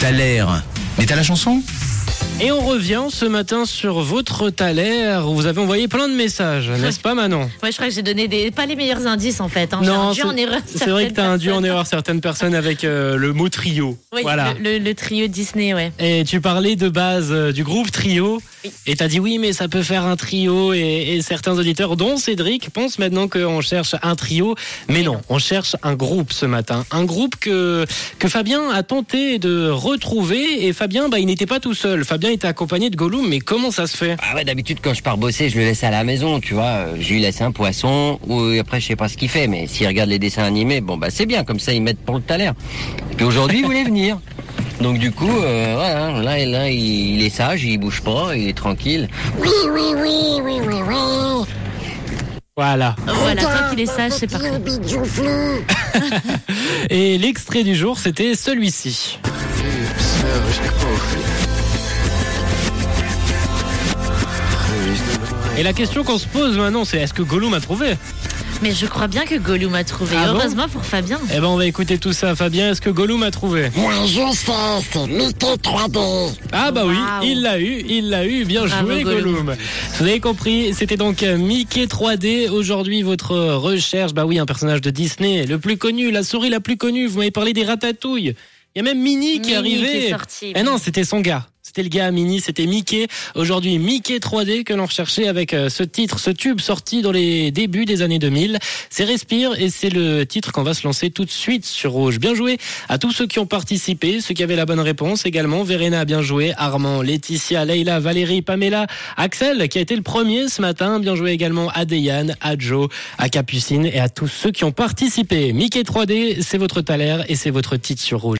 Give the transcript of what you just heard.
T'as l'air. Mais t'as la chanson? Et on revient ce matin sur votre Thaler. Vous avez envoyé plein de messages, n'est-ce pas Manon? Ouais, je crois que j'ai donné des, pas les meilleurs indices en fait. hein. Non, c'est- vrai que t'as induit en erreur certaines personnes avec euh, le mot trio. Oui, voilà. le, le- le trio Disney, ouais. Et tu parlais de base euh, du groupe Trio. Oui. Et t'as dit oui, mais ça peut faire un trio. Et, et certains auditeurs, dont Cédric, pensent maintenant qu'on cherche un trio. Mais non, on cherche un groupe ce matin. Un groupe que, que Fabien a tenté de retrouver. Et Fabien, bah, il n'était pas tout seul. Fabien était accompagné de Gollum. Mais comment ça se fait? Ah ouais, d'habitude quand je pars bosser, je le laisse à la maison, tu vois. Je lui laisse un poisson, ou après je sais pas ce qu'il fait, mais s'il regarde les dessins animés, bon bah c'est bien, comme ça ils mettent pour le taler. Et puis aujourd'hui il voulait venir. Donc du coup, euh, voilà, là, là il, il est sage, il bouge pas, il est tranquille. Oui, oui, oui, oui, oui, oui. Voilà. Voilà, tant qu'il est sage, c'est parfait. Et l'extrait du jour, c'était celui-ci. Et la question qu'on se pose maintenant, c'est est-ce que Gollum a trouvé? Mais je crois bien que Gollum a trouvé. Ah bon Heureusement pour Fabien. Eh ben, on va écouter tout ça. Fabien, est-ce que Gollum a trouvé? Moi je sais, c'est Mickey 3D. Ah bah oui, il l'a eu, il l'a eu, bien Bravo, joué Gollum. Gollum. Vous avez compris, c'était donc euh, Mickey 3D. Aujourd'hui, votre recherche, bah oui, un personnage de Disney, le plus connu, la souris la plus connue. Vous m'avez parlé des ratatouilles. Il y a même Minnie qui est Minnie arrivé. qui est sorti. Eh non, c'était son gars. C'était le gars à Minnie, c'était Mickey. Aujourd'hui, Mickey 3D que l'on recherchait avec euh, ce titre, ce tube sorti dans les débuts des années 2000. C'est Respire et c'est le titre qu'on va se lancer tout de suite sur Rouge. Bien joué à tous ceux qui ont participé, ceux qui avaient la bonne réponse également. Verena, bien joué. Armand, Laetitia, Leila, Valérie, Pamela, Axel qui a été le premier ce matin. Bien joué également à Deyane, à Joe, à Capucine et à tous ceux qui ont participé. Mickey 3D, c'est votre taler et c'est votre titre sur Rouge.